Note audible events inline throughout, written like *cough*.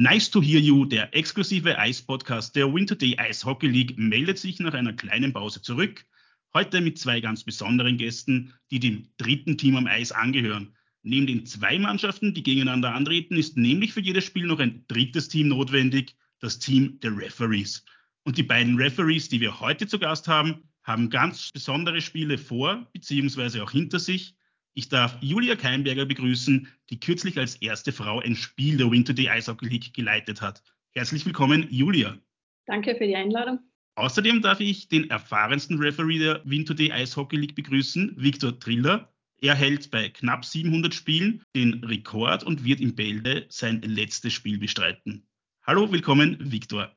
Nice to Hear You, der exklusive Eis-Podcast der Winter Day Ice Hockey League, meldet sich nach einer kleinen Pause zurück. Heute mit zwei ganz besonderen Gästen, die dem dritten Team am Eis angehören. Neben den zwei Mannschaften, die gegeneinander antreten, ist nämlich für jedes Spiel noch ein drittes Team notwendig, das Team der Referees. Und die beiden Referees, die wir heute zu Gast haben, haben ganz besondere Spiele vor bzw. auch hinter sich. Ich darf Julia Keimberger begrüßen, die kürzlich als erste Frau ein Spiel der Winter Day Eishockey League geleitet hat. Herzlich willkommen, Julia. Danke für die Einladung. Außerdem darf ich den erfahrensten Referee der Winter Day Eishockey League begrüßen, Viktor Triller. Er hält bei knapp 700 Spielen den Rekord und wird im Bälde sein letztes Spiel bestreiten. Hallo, willkommen, Viktor.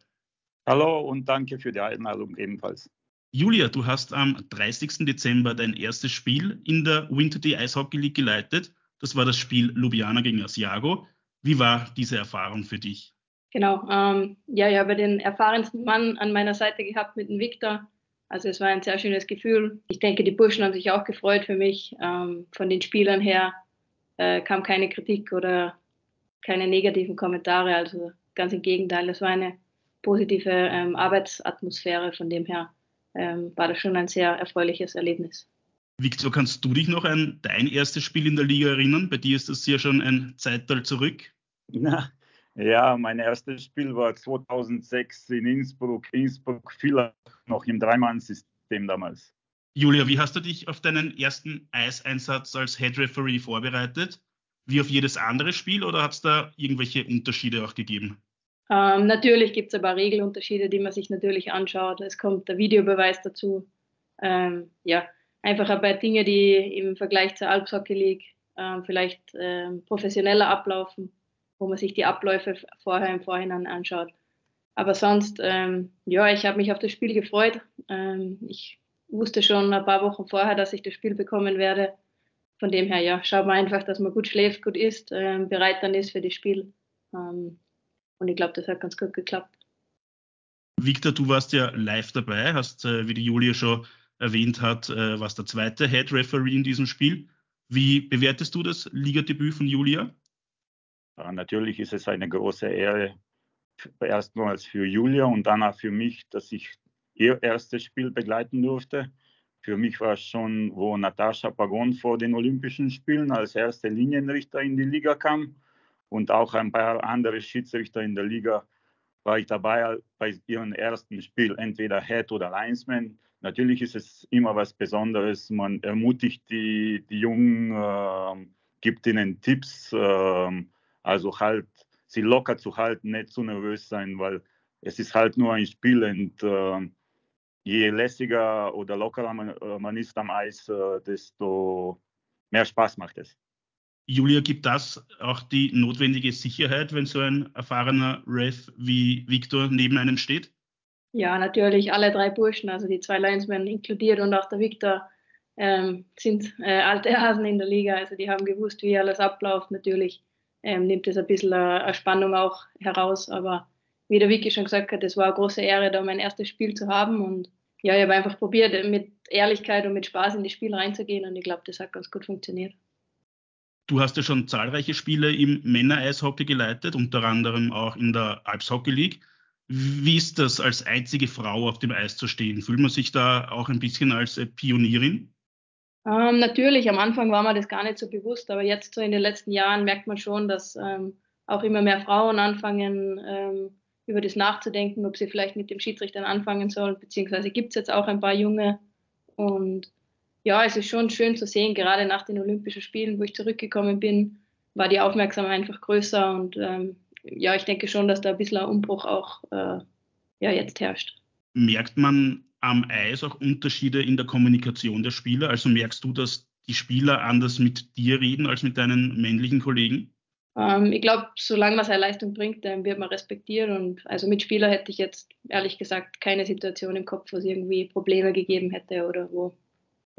Hallo und danke für die Einladung ebenfalls. Julia, du hast am 30. Dezember dein erstes Spiel in der Winter Day Eishockey League geleitet. Das war das Spiel Ljubljana gegen Asiago. Wie war diese Erfahrung für dich? Genau, ähm, ja, ich habe den erfahrensten Mann an meiner Seite gehabt mit dem Victor. Also es war ein sehr schönes Gefühl. Ich denke, die Burschen haben sich auch gefreut für mich. Ähm, von den Spielern her äh, kam keine Kritik oder keine negativen Kommentare. Also ganz im Gegenteil, es war eine positive ähm, Arbeitsatmosphäre. Von dem her ähm, war das schon ein sehr erfreuliches Erlebnis. Victor, kannst du dich noch an dein erstes Spiel in der Liga erinnern? Bei dir ist das ja schon ein Zeitteil zurück. Na, ja, mein erstes Spiel war 2006 in Innsbruck, Innsbruck Villach, noch im Dreimann-System damals. Julia, wie hast du dich auf deinen ersten Eiseinsatz als Head Referee vorbereitet? Wie auf jedes andere Spiel oder hat es da irgendwelche Unterschiede auch gegeben? Ähm, natürlich gibt es aber Regelunterschiede, die man sich natürlich anschaut. Es kommt der Videobeweis dazu. Ähm, ja, einfach aber Dinge, die im Vergleich zur Alpshockey League ähm, vielleicht ähm, professioneller ablaufen, wo man sich die Abläufe vorher im Vorhinein anschaut. Aber sonst, ähm, ja, ich habe mich auf das Spiel gefreut. Ähm, ich wusste schon ein paar Wochen vorher, dass ich das Spiel bekommen werde. Von dem her, ja, schaut man einfach, dass man gut schläft, gut isst, bereit dann ist für das Spiel. Und ich glaube, das hat ganz gut geklappt. Victor, du warst ja live dabei, hast, äh, wie die Julia schon erwähnt hat, äh, warst der zweite Head Referee in diesem Spiel. Wie bewertest du das Ligadebüt von Julia? Ja, natürlich ist es eine große Ehre, erstmals für Julia und dann auch für mich, dass ich ihr erstes Spiel begleiten durfte. Für mich war es schon, wo Natascha Pagon vor den Olympischen Spielen als erste Linienrichter in die Liga kam und auch ein paar andere Schiedsrichter in der Liga war ich dabei bei ihrem ersten Spiel, entweder Head oder Linesman. Natürlich ist es immer was Besonderes. Man ermutigt die, die Jungen, äh, gibt ihnen Tipps, äh, also halt sie locker zu halten, nicht zu nervös sein, weil es ist halt nur ein Spiel und äh, je lässiger oder lockerer man, äh, man ist am Eis, äh, desto mehr Spaß macht es. Julia, gibt das auch die notwendige Sicherheit, wenn so ein erfahrener Ref wie Victor neben einem steht? Ja, natürlich. Alle drei Burschen, also die zwei Linesmen inkludiert und auch der Victor, ähm, sind äh, alte Hasen in der Liga. Also die haben gewusst, wie alles abläuft. Natürlich ähm, nimmt es ein bisschen eine Spannung auch heraus. Aber wie der Vicky schon gesagt hat, es war eine große Ehre, da mein erstes Spiel zu haben. Und ja, ich habe einfach probiert, mit Ehrlichkeit und mit Spaß in das Spiel reinzugehen. Und ich glaube, das hat ganz gut funktioniert. Du hast ja schon zahlreiche Spiele im Männer-Eishockey geleitet, unter anderem auch in der Alps Hockey League. Wie ist das, als einzige Frau auf dem Eis zu stehen? Fühlt man sich da auch ein bisschen als Pionierin? Ähm, natürlich, am Anfang war mir das gar nicht so bewusst, aber jetzt so in den letzten Jahren merkt man schon, dass ähm, auch immer mehr Frauen anfangen, ähm, über das nachzudenken, ob sie vielleicht mit dem Schiedsrichtern anfangen sollen, beziehungsweise gibt es jetzt auch ein paar junge. Und ja, es ist schon schön zu sehen, gerade nach den Olympischen Spielen, wo ich zurückgekommen bin, war die Aufmerksamkeit einfach größer und ähm, ja, ich denke schon, dass da ein bisschen ein Umbruch auch äh, ja, jetzt herrscht. Merkt man am Eis auch Unterschiede in der Kommunikation der Spieler? Also merkst du, dass die Spieler anders mit dir reden als mit deinen männlichen Kollegen? Ähm, ich glaube, solange man seine Leistung bringt, dann wird man respektiert. Und also mit Spieler hätte ich jetzt ehrlich gesagt keine Situation im Kopf, wo es irgendwie Probleme gegeben hätte oder wo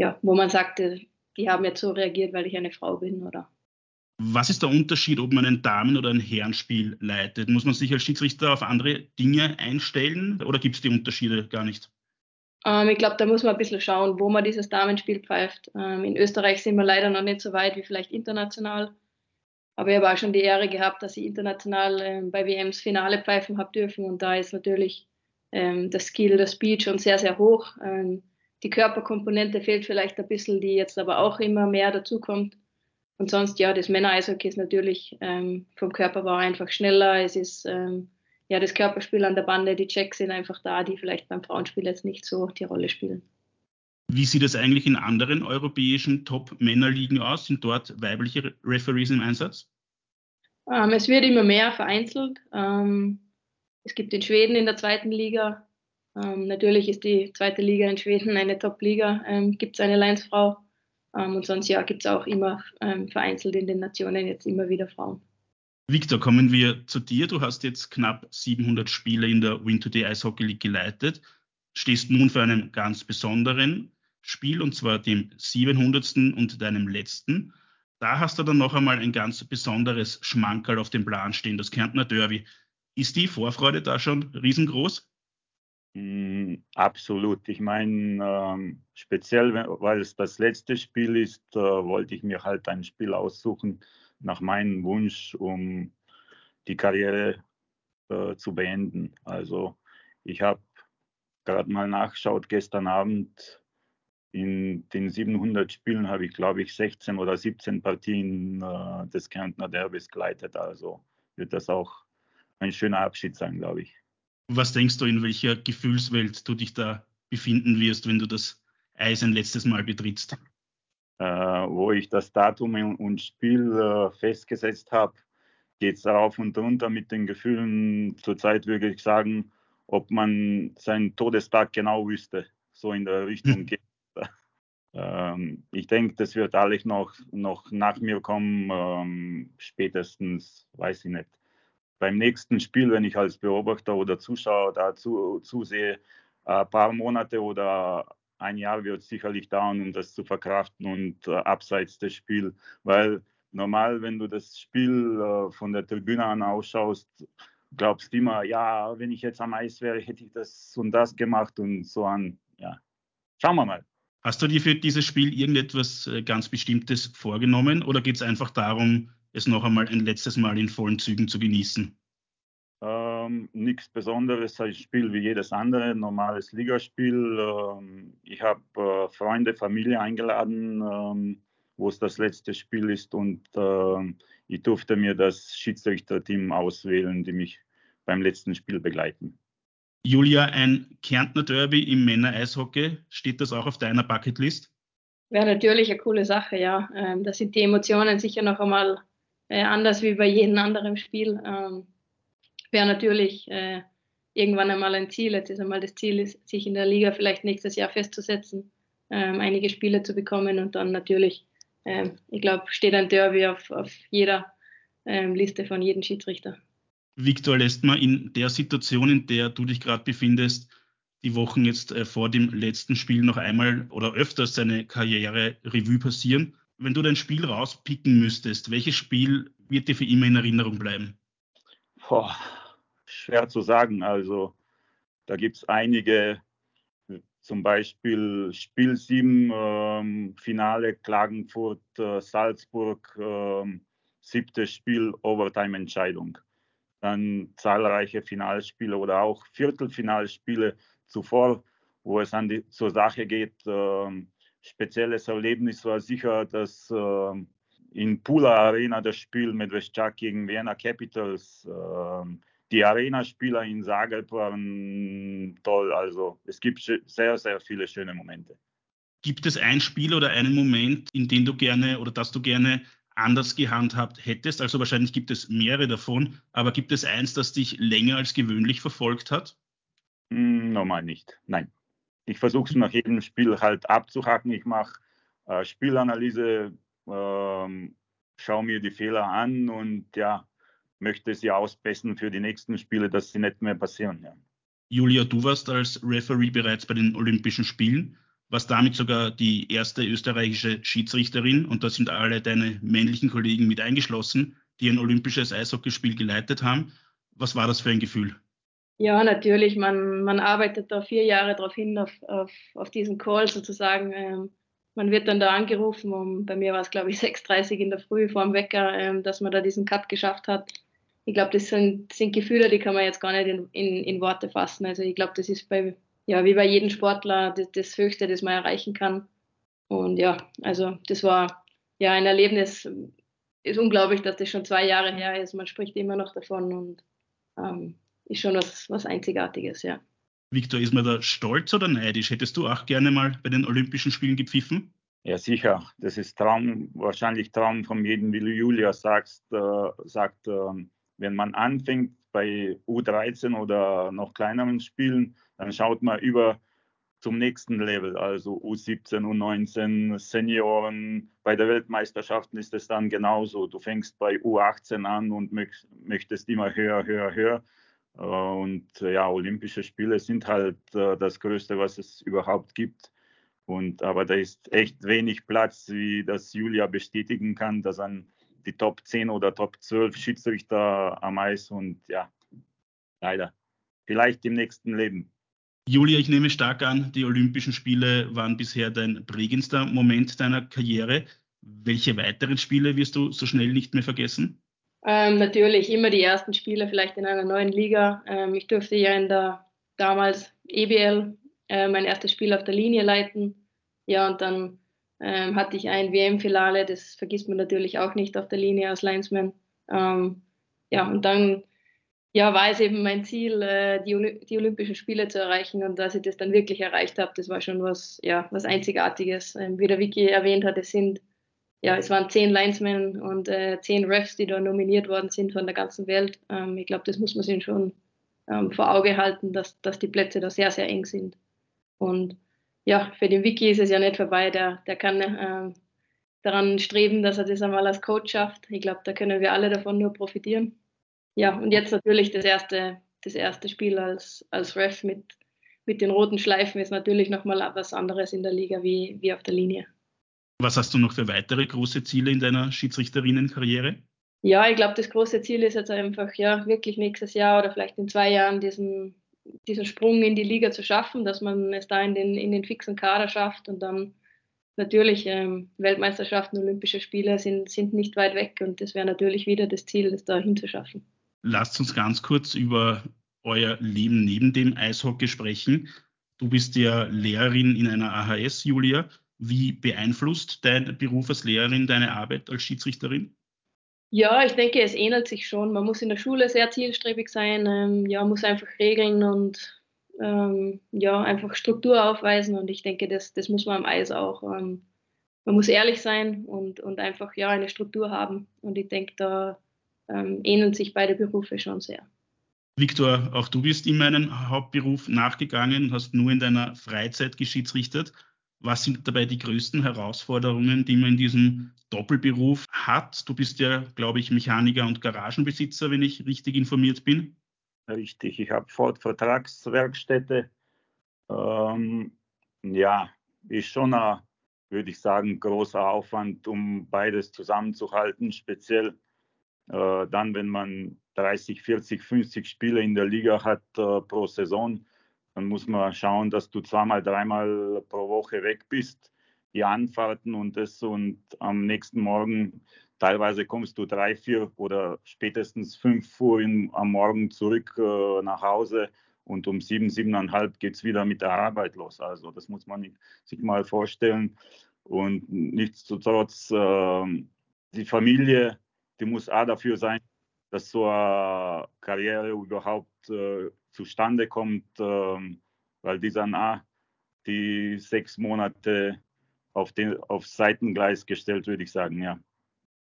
ja, wo man sagte, die haben jetzt so reagiert, weil ich eine Frau bin oder. Was ist der Unterschied, ob man ein Damen- oder ein Herrenspiel leitet? Muss man sich als Schiedsrichter auf andere Dinge einstellen oder gibt es die Unterschiede gar nicht? Ähm, ich glaube, da muss man ein bisschen schauen, wo man dieses Damenspiel pfeift. Ähm, in Österreich sind wir leider noch nicht so weit wie vielleicht international. Aber ich habe auch schon die Ehre gehabt, dass ich international ähm, bei WMs Finale pfeifen habe dürfen. Und da ist natürlich ähm, das Skill, das Speed schon sehr, sehr hoch. Ähm, die Körperkomponente fehlt vielleicht ein bisschen, die jetzt aber auch immer mehr dazukommt. Und sonst, ja, das Männer-Eishockey ist natürlich ähm, vom Körperbau einfach schneller. Es ist ähm, ja das Körperspiel an der Bande, die Checks sind einfach da, die vielleicht beim Frauenspiel jetzt nicht so die Rolle spielen. Wie sieht es eigentlich in anderen europäischen Top-Männerligen aus? Sind dort weibliche Referees im Einsatz? Ähm, es wird immer mehr vereinzelt. Ähm, es gibt in Schweden in der zweiten Liga, ähm, natürlich ist die zweite Liga in Schweden eine Top-Liga, ähm, gibt es eine Leinsfrau. Ähm, und sonst ja, gibt es auch immer ähm, vereinzelt in den Nationen jetzt immer wieder Frauen. Victor, kommen wir zu dir. Du hast jetzt knapp 700 Spiele in der Today Ice Hockey League geleitet, stehst nun für einen ganz besonderen Spiel und zwar dem 700. und deinem letzten. Da hast du dann noch einmal ein ganz besonderes Schmankerl auf dem Plan stehen, das Kärntner Derby. Ist die Vorfreude da schon riesengroß? Mm, absolut. Ich meine, ähm, speziell, weil es das letzte Spiel ist, äh, wollte ich mir halt ein Spiel aussuchen nach meinem Wunsch, um die Karriere äh, zu beenden. Also ich habe gerade mal nachgeschaut gestern Abend. In den 700 Spielen habe ich, glaube ich, 16 oder 17 Partien äh, des Kärntner Derbys geleitet. Also wird das auch ein schöner Abschied sein, glaube ich. Was denkst du, in welcher Gefühlswelt du dich da befinden wirst, wenn du das Eis ein letztes Mal betrittst? Äh, wo ich das Datum und Spiel äh, festgesetzt habe, geht es rauf und runter mit den Gefühlen. Zurzeit würde ich sagen, ob man seinen Todestag genau wüsste, so in der Richtung *laughs* geht. Ähm, ich denke, das wird alles noch, noch nach mir kommen, ähm, spätestens, weiß ich nicht, beim nächsten Spiel, wenn ich als Beobachter oder Zuschauer dazu zusehe, ein paar Monate oder ein Jahr wird sicherlich dauern, um das zu verkraften und äh, abseits des Spiels, weil normal, wenn du das Spiel äh, von der Tribüne an ausschaust, glaubst du immer, ja, wenn ich jetzt am Eis wäre, hätte ich das und das gemacht und so an. Ja, schauen wir mal. Hast du dir für dieses Spiel irgendetwas äh, ganz Bestimmtes vorgenommen oder geht es einfach darum, es noch einmal ein letztes Mal in vollen Zügen zu genießen? Ähm, Nichts Besonderes, ein Spiel wie jedes andere, normales Ligaspiel. Ähm, ich habe äh, Freunde, Familie eingeladen, ähm, wo es das letzte Spiel ist und äh, ich durfte mir das Schiedsrichterteam auswählen, die mich beim letzten Spiel begleiten. Julia, ein Kärntner Derby im Männer-Eishockey, steht das auch auf deiner Bucketlist? Wäre natürlich eine coole Sache, ja. Ähm, da sind die Emotionen sicher noch einmal äh, anders wie bei jedem anderen Spiel. Ähm, Wäre natürlich äh, irgendwann einmal ein Ziel. Jetzt ist einmal das Ziel, ist, sich in der Liga vielleicht nächstes Jahr festzusetzen, ähm, einige Spiele zu bekommen und dann natürlich, ähm, ich glaube, steht ein Derby auf, auf jeder ähm, Liste von jedem Schiedsrichter. Viktor lässt man in der Situation, in der du dich gerade befindest, die Wochen jetzt äh, vor dem letzten Spiel noch einmal oder öfters seine Karriere Revue passieren. Wenn du dein Spiel rauspicken müsstest, welches Spiel wird dir für immer in Erinnerung bleiben? Boah, schwer zu sagen. Also da gibt es einige, zum Beispiel Spiel 7, ähm, Finale Klagenfurt, äh, Salzburg, äh, siebtes Spiel, Overtime-Entscheidung. Dann zahlreiche Finalspiele oder auch Viertelfinalspiele zuvor, wo es an die, zur Sache geht. Ähm, spezielles Erlebnis war sicher das äh, in Pula Arena das Spiel mit Westchak gegen Vienna Capitals. Äh, die Arena-Spieler in Zagreb waren toll. Also es gibt sehr, sehr viele schöne Momente. Gibt es ein Spiel oder einen Moment, in dem du gerne oder das du gerne anders gehandhabt hättest? Also wahrscheinlich gibt es mehrere davon, aber gibt es eins, das dich länger als gewöhnlich verfolgt hat? Hm, normal nicht. Nein. Ich versuche es nach jedem Spiel halt abzuhacken. Ich mache äh, Spielanalyse, äh, schaue mir die Fehler an und ja, möchte sie ausbessern für die nächsten Spiele, dass sie nicht mehr passieren. Ja. Julia, du warst als Referee bereits bei den Olympischen Spielen, warst damit sogar die erste österreichische Schiedsrichterin und da sind alle deine männlichen Kollegen mit eingeschlossen, die ein olympisches Eishockeyspiel geleitet haben. Was war das für ein Gefühl? Ja, natürlich. Man, man arbeitet da vier Jahre darauf hin, auf, auf, auf diesen Call sozusagen. Ähm, man wird dann da angerufen, um, bei mir war es glaube ich *laughs* 6.30 in der Früh vor dem Wecker, ähm, dass man da diesen Cut geschafft hat. Ich glaube, das sind, sind, Gefühle, die kann man jetzt gar nicht in, in, in Worte fassen. Also ich glaube, das ist bei, ja, wie bei jedem Sportler das, das Höchste, das man erreichen kann. Und ja, also das war ja ein Erlebnis. Ist unglaublich, dass das schon zwei Jahre her ist. Man spricht immer noch davon und ähm, ist schon was, was Einzigartiges, ja. Victor, ist man da stolz oder neidisch? Hättest du auch gerne mal bei den Olympischen Spielen gepfiffen? Ja, sicher. Das ist Traum, wahrscheinlich Traum von jedem, wie du Julia sagst, äh, sagt, äh, wenn man anfängt bei U13 oder noch kleineren Spielen, dann schaut man über zum nächsten Level, also U17, U19, Senioren. Bei der Weltmeisterschaften ist es dann genauso. Du fängst bei U18 an und möchtest immer höher, höher, höher. Äh, und äh, ja, Olympische Spiele sind halt äh, das Größte, was es überhaupt gibt. Und aber da ist echt wenig Platz, wie das Julia bestätigen kann, dass an die Top 10 oder Top 12 Schiedsrichter am Eis und ja, leider. Vielleicht im nächsten Leben. Julia, ich nehme stark an, die Olympischen Spiele waren bisher dein prägendster Moment deiner Karriere. Welche weiteren Spiele wirst du so schnell nicht mehr vergessen? Ähm, natürlich immer die ersten Spiele, vielleicht in einer neuen Liga. Ähm, ich durfte ja in der damals EBL äh, mein erstes Spiel auf der Linie leiten. Ja, und dann ähm, hatte ich ein WM-Finale, das vergisst man natürlich auch nicht auf der Linie als Linesman. Ähm, ja, und dann ja, war es eben mein Ziel, äh, die, die, Olympischen Spiele zu erreichen. Und dass ich das dann wirklich erreicht habe, das war schon was, ja, was Einzigartiges. Ähm, wie der Vicky erwähnt hat, es sind ja, es waren zehn Linesmen und äh, zehn Refs, die da nominiert worden sind von der ganzen Welt. Ähm, ich glaube, das muss man sich schon ähm, vor Auge halten, dass, dass die Plätze da sehr, sehr eng sind. Und ja, für den Wiki ist es ja nicht vorbei. Der, der kann äh, daran streben, dass er das einmal als Coach schafft. Ich glaube, da können wir alle davon nur profitieren. Ja, und jetzt natürlich das erste, das erste Spiel als, als Ref mit, mit den roten Schleifen ist natürlich nochmal was anderes in der Liga wie, wie auf der Linie. Was hast du noch für weitere große Ziele in deiner Schiedsrichterinnenkarriere? Ja, ich glaube, das große Ziel ist jetzt einfach, ja, wirklich nächstes Jahr oder vielleicht in zwei Jahren diesen, diesen Sprung in die Liga zu schaffen, dass man es da in den, in den fixen Kader schafft und dann natürlich ähm, Weltmeisterschaften, Olympische Spiele sind, sind nicht weit weg und das wäre natürlich wieder das Ziel, das da hinzuschaffen. Lasst uns ganz kurz über euer Leben neben dem Eishockey sprechen. Du bist ja Lehrerin in einer AHS, Julia. Wie beeinflusst dein Beruf als Lehrerin deine Arbeit als Schiedsrichterin? Ja, ich denke, es ähnelt sich schon. Man muss in der Schule sehr zielstrebig sein, ähm, ja, muss einfach Regeln und ähm, ja, einfach Struktur aufweisen. Und ich denke, das, das muss man am Eis auch. Ähm, man muss ehrlich sein und, und einfach ja eine Struktur haben. Und ich denke, da ähm, ähneln sich beide Berufe schon sehr. Viktor, auch du bist in meinen Hauptberuf nachgegangen, hast nur in deiner Freizeit geschiedsrichtet. Was sind dabei die größten Herausforderungen, die man in diesem Doppelberuf hat? Du bist ja, glaube ich, Mechaniker und Garagenbesitzer, wenn ich richtig informiert bin. Richtig, ich habe Ford-Vertragswerkstätte. Ähm, ja, ist schon ein, würde ich sagen, großer Aufwand, um beides zusammenzuhalten, speziell äh, dann, wenn man 30, 40, 50 Spiele in der Liga hat äh, pro Saison dann muss man schauen, dass du zweimal, dreimal pro Woche weg bist, die Anfahrten und das und am nächsten Morgen teilweise kommst du drei, vier oder spätestens fünf Uhr in, am Morgen zurück äh, nach Hause und um sieben, siebeneinhalb geht es wieder mit der Arbeit los. Also das muss man sich mal vorstellen. Und nichtsdestotrotz, äh, die Familie, die muss auch dafür sein, dass so eine Karriere überhaupt äh, zustande kommt, ähm, weil die dann auch die sechs Monate auf den, aufs Seitengleis gestellt, würde ich sagen, ja.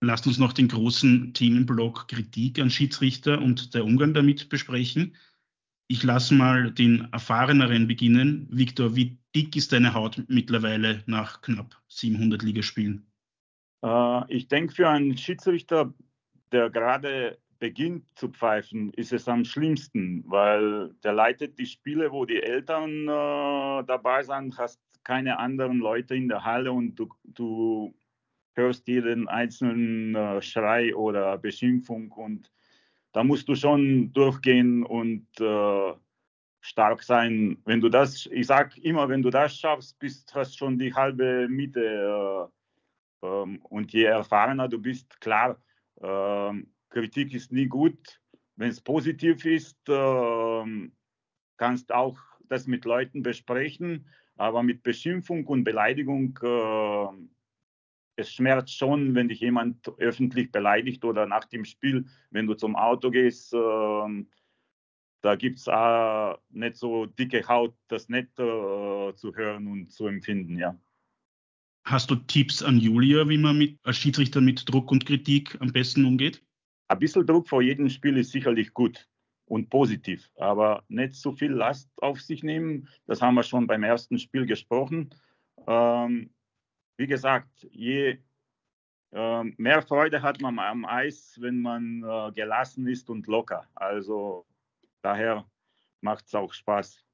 Lasst uns noch den großen Themenblock Kritik an Schiedsrichter und der Umgang damit besprechen. Ich lasse mal den erfahreneren beginnen. Viktor, wie dick ist deine Haut mittlerweile nach knapp 700 Ligaspielen? Äh, ich denke, für einen Schiedsrichter, der gerade beginnt zu pfeifen, ist es am schlimmsten, weil der leitet die Spiele, wo die Eltern äh, dabei sind, hast keine anderen Leute in der Halle und du, du hörst jeden einzelnen äh, Schrei oder Beschimpfung und da musst du schon durchgehen und äh, stark sein. Wenn du das, ich sage immer, wenn du das schaffst, bist hast schon die halbe Miete. Äh, ähm, und je erfahrener du bist, klar, äh, Kritik ist nie gut. Wenn es positiv ist, äh, kannst auch das mit Leuten besprechen, aber mit Beschimpfung und Beleidigung, äh, es schmerzt schon, wenn dich jemand öffentlich beleidigt oder nach dem Spiel, wenn du zum Auto gehst, äh, da gibt es äh, nicht so dicke Haut, das nicht äh, zu hören und zu empfinden, ja. Hast du Tipps an Julia, wie man mit, als Schiedsrichter mit Druck und Kritik am besten umgeht? Ein bisschen Druck vor jedem Spiel ist sicherlich gut und positiv, aber nicht so viel Last auf sich nehmen. Das haben wir schon beim ersten Spiel gesprochen. Ähm, wie gesagt, je äh, mehr Freude hat man am Eis, wenn man äh, gelassen ist und locker. Also daher macht es auch Spaß.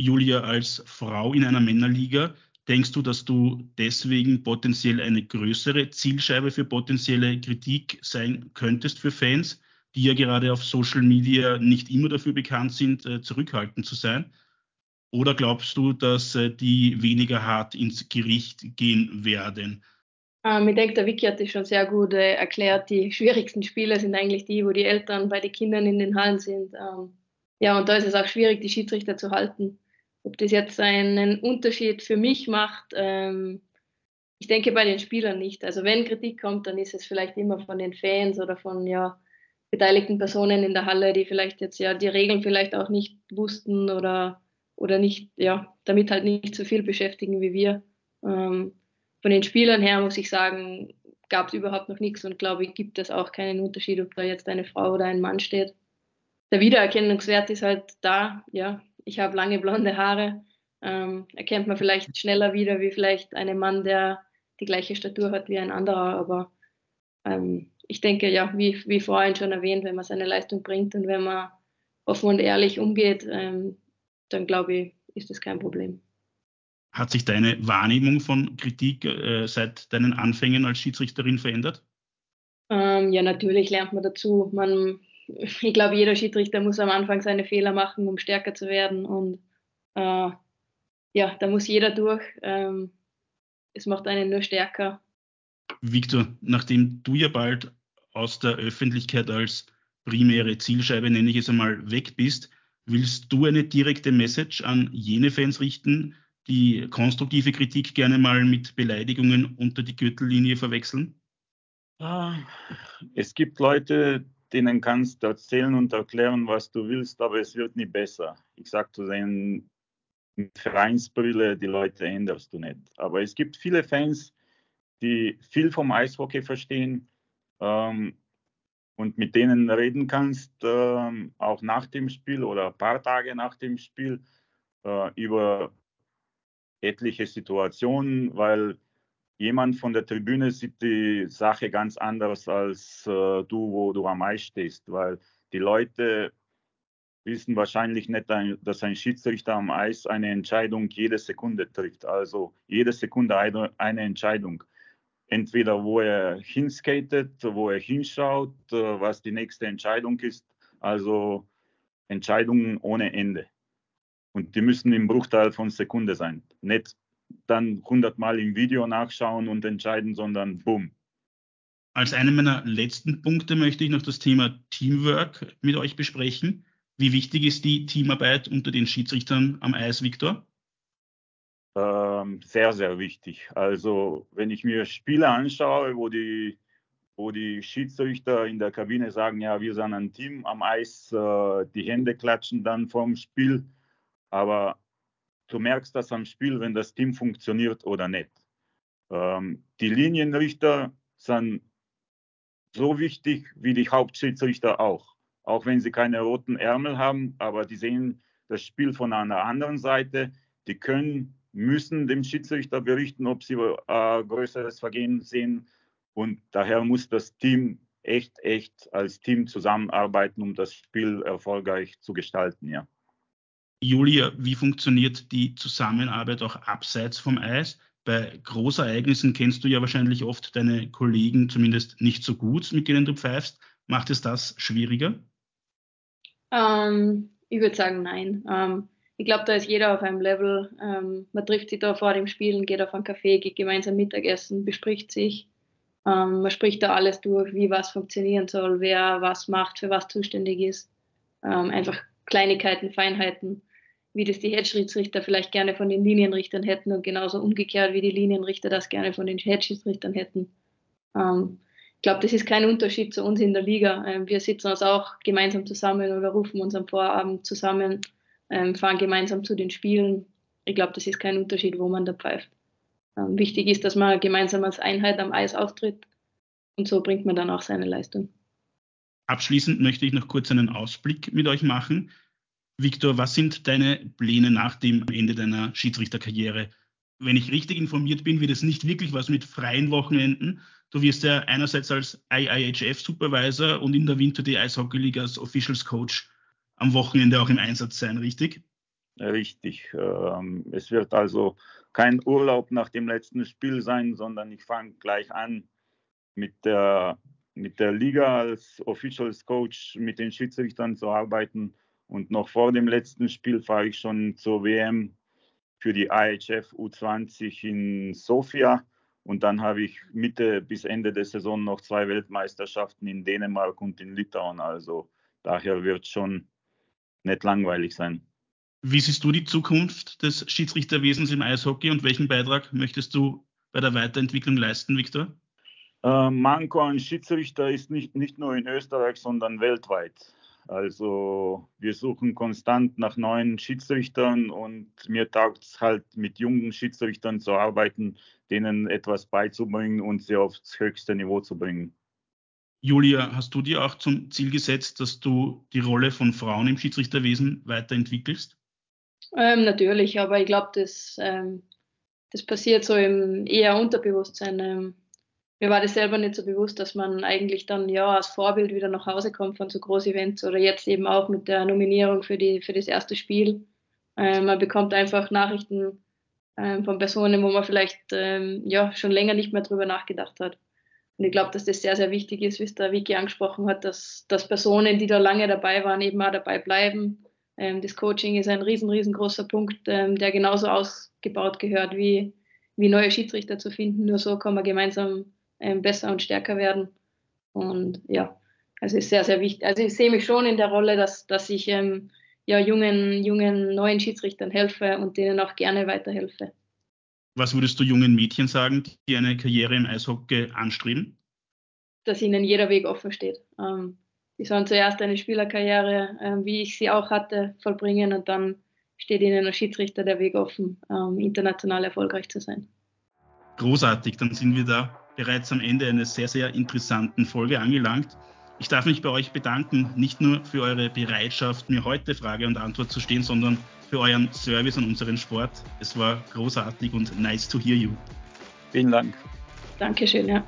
Julia, als Frau in einer Männerliga, denkst du, dass du deswegen potenziell eine größere Zielscheibe für potenzielle Kritik sein könntest für Fans, die ja gerade auf Social Media nicht immer dafür bekannt sind, äh, zurückhaltend zu sein? Oder glaubst du, dass äh, die weniger hart ins Gericht gehen werden? Ähm, ich denke, der Vicky hat das schon sehr gut äh, erklärt. Die schwierigsten Spiele sind eigentlich die, wo die Eltern bei den Kindern in den Hallen sind. Ähm, ja, und da ist es auch schwierig, die Schiedsrichter zu halten. Ob das jetzt einen Unterschied für mich macht, ähm, ich denke bei den Spielern nicht. Also wenn Kritik kommt, dann ist es vielleicht immer von den Fans oder von ja, beteiligten Personen in der Halle, die vielleicht jetzt ja die Regeln vielleicht auch nicht wussten oder, oder nicht, ja, damit halt nicht so viel beschäftigen wie wir. Ähm, von den Spielern her muss ich sagen, gab es überhaupt noch nichts und glaube ich, gibt es auch keinen Unterschied, ob da jetzt eine Frau oder ein Mann steht. Der Wiedererkennungswert ist halt da, ja. Ich habe lange blonde Haare, ähm, erkennt man vielleicht schneller wieder wie vielleicht ein Mann, der die gleiche Statur hat wie ein anderer, aber ähm, ich denke, ja, wie, wie vorhin schon erwähnt, wenn man seine Leistung bringt und wenn man offen und ehrlich umgeht, ähm, dann glaube ich, ist das kein Problem. Hat sich deine Wahrnehmung von Kritik äh, seit deinen Anfängen als Schiedsrichterin verändert? Ähm, ja, natürlich lernt man dazu. Man, ich glaube, jeder Schiedsrichter muss am Anfang seine Fehler machen, um stärker zu werden. Und äh, ja, da muss jeder durch. Ähm, es macht einen nur stärker. Victor, nachdem du ja bald aus der Öffentlichkeit als primäre Zielscheibe, nenne ich es einmal, weg bist, willst du eine direkte Message an jene Fans richten, die konstruktive Kritik gerne mal mit Beleidigungen unter die Gürtellinie verwechseln? Ah, es gibt Leute, denen kannst du erzählen und erklären, was du willst, aber es wird nie besser. Ich sage zu denen, mit Vereinsbrille, die Leute änderst du nicht. Aber es gibt viele Fans, die viel vom Eishockey verstehen ähm, und mit denen reden kannst, ähm, auch nach dem Spiel oder ein paar Tage nach dem Spiel, äh, über etliche Situationen, weil jemand von der Tribüne sieht die Sache ganz anders als äh, du, wo du am Eis stehst, weil die Leute wissen wahrscheinlich nicht, dass ein Schiedsrichter am Eis eine Entscheidung jede Sekunde trifft. Also jede Sekunde eine, eine Entscheidung. Entweder wo er hinskatet, wo er hinschaut, äh, was die nächste Entscheidung ist. Also Entscheidungen ohne Ende. Und die müssen im Bruchteil von Sekunde sein. Nicht dann hundertmal im Video nachschauen und entscheiden, sondern bumm. Als einen meiner letzten Punkte möchte ich noch das Thema Teamwork mit euch besprechen. Wie wichtig ist die Teamarbeit unter den Schiedsrichtern am Eis, Viktor? Ähm, sehr, sehr wichtig. Also wenn ich mir Spiele anschaue, wo die, wo die Schiedsrichter in der Kabine sagen, ja, wir sind ein Team am Eis, äh, die Hände klatschen dann vorm Spiel, aber du merkst das am Spiel, wenn das Team funktioniert oder nicht. Ähm, die Linienrichter sind so wichtig wie die Hauptschiedsrichter auch. Auch wenn sie keine roten Ärmel haben, aber die sehen das Spiel von einer anderen Seite. Die können, müssen dem Schiedsrichter berichten, ob sie äh, größeres Vergehen sehen. Und daher muss das Team echt, echt als Team zusammenarbeiten, um das Spiel erfolgreich zu gestalten. Ja. Julia, wie funktioniert die Zusammenarbeit auch abseits vom Eis? Bei Großereignissen kennst du ja wahrscheinlich oft deine Kollegen zumindest nicht so gut, mit denen du pfeifst. Macht es das schwieriger? Ähm, Ich würde sagen, nein. Ähm, ich glaube, da ist jeder auf einem Level. Ähm, man trifft sich da vor dem Spielen, geht auf einen Café, geht gemeinsam Mittagessen, bespricht sich. Ähm, man spricht da alles durch, wie was funktionieren soll, wer was macht, für was zuständig ist. Ähm, einfach Kleinigkeiten, Feinheiten, wie das die Hedgeschiedsrichter vielleicht gerne von den Linienrichtern hätten und genauso umgekehrt, wie die Linienrichter das gerne von den Hedgeschiedsrichtern hätten. Ähm, ich glaube, das ist kein Unterschied zu uns in der Liga. Ähm, wir sitzen uns auch gemeinsam zusammen oder rufen uns am Vorabend zusammen, ähm, fahren gemeinsam zu den Spielen. Ich glaube, das ist kein Unterschied, wo man da pfeift. Ähm, wichtig ist, dass man gemeinsam als Einheit am Eis auftritt und so bringt man dann auch seine Leistung. Abschließend möchte ich noch kurz einen Ausblick mit euch machen. Viktor, was sind deine Pläne nach dem Ende deiner Schiedsrichterkarriere? Wenn ich richtig informiert bin, wird es nicht wirklich was mit freien Wochenenden. Du wirst ja einerseits als IIHF-Supervisor und in der Winter Day Eishockey League als Officials Coach am Wochenende auch im Einsatz sein, richtig? Richtig. Ähm, es wird also kein Urlaub nach dem letzten Spiel sein, sondern ich fange gleich an mit der, mit der Liga als Officials Coach mit den Schiedsrichtern zu arbeiten. Und noch vor dem letzten Spiel fahre ich schon zur WM für die IHF U20 in Sofia. Und dann habe ich Mitte bis Ende der Saison noch zwei Weltmeisterschaften in Dänemark und in Litauen. Also daher wird es schon nicht langweilig sein. Wie siehst du die Zukunft des Schiedsrichterwesens im Eishockey und welchen Beitrag möchtest du bei der Weiterentwicklung leisten, Viktor? Äh, Manko an Schiedsrichter ist nicht, nicht nur in Österreich, sondern weltweit. Also wir suchen konstant nach neuen Schiedsrichtern und mir taugt es halt mit jungen Schiedsrichtern zu arbeiten, denen etwas beizubringen und sie aufs höchste Niveau zu bringen. Julia, hast du dir auch zum Ziel gesetzt, dass du die Rolle von Frauen im Schiedsrichterwesen weiterentwickelst? Ähm, natürlich, aber ich glaube, das, ähm, das passiert so im eher Unterbewusstsein. Ähm, mir war das selber nicht so bewusst, dass man eigentlich dann ja als Vorbild wieder nach Hause kommt von so Groß-Events oder jetzt eben auch mit der Nominierung für, die, für das erste Spiel. Ähm, man bekommt einfach Nachrichten ähm, von Personen, wo man vielleicht ähm, ja, schon länger nicht mehr drüber nachgedacht hat. Und ich glaube, dass das sehr, sehr wichtig ist, wie es der Vicky angesprochen hat, dass, dass Personen, die da lange dabei waren, eben auch dabei bleiben ähm, das Coaching ist ein riesen, riesengroßer Punkt, ähm, der genauso ausgebaut gehört, wie, wie neue Schiedsrichter zu finden. Nur so kann man gemeinsam besser und stärker werden. Und ja, also ist sehr, sehr wichtig. Also ich sehe mich schon in der Rolle, dass, dass ich ähm, ja, jungen, jungen, neuen Schiedsrichtern helfe und denen auch gerne weiterhelfe. Was würdest du jungen Mädchen sagen, die eine Karriere im Eishockey anstreben? Dass ihnen jeder Weg offen steht. Ähm, die sollen zuerst eine Spielerkarriere, äh, wie ich sie auch hatte, vollbringen und dann steht ihnen als Schiedsrichter der Weg offen, ähm, international erfolgreich zu sein. Großartig, dann sind wir da bereits am Ende einer sehr, sehr interessanten Folge angelangt. Ich darf mich bei euch bedanken, nicht nur für eure Bereitschaft, mir heute Frage und Antwort zu stehen, sondern für euren Service an unseren Sport. Es war großartig und nice to hear you. Vielen Dank. Dankeschön, ja.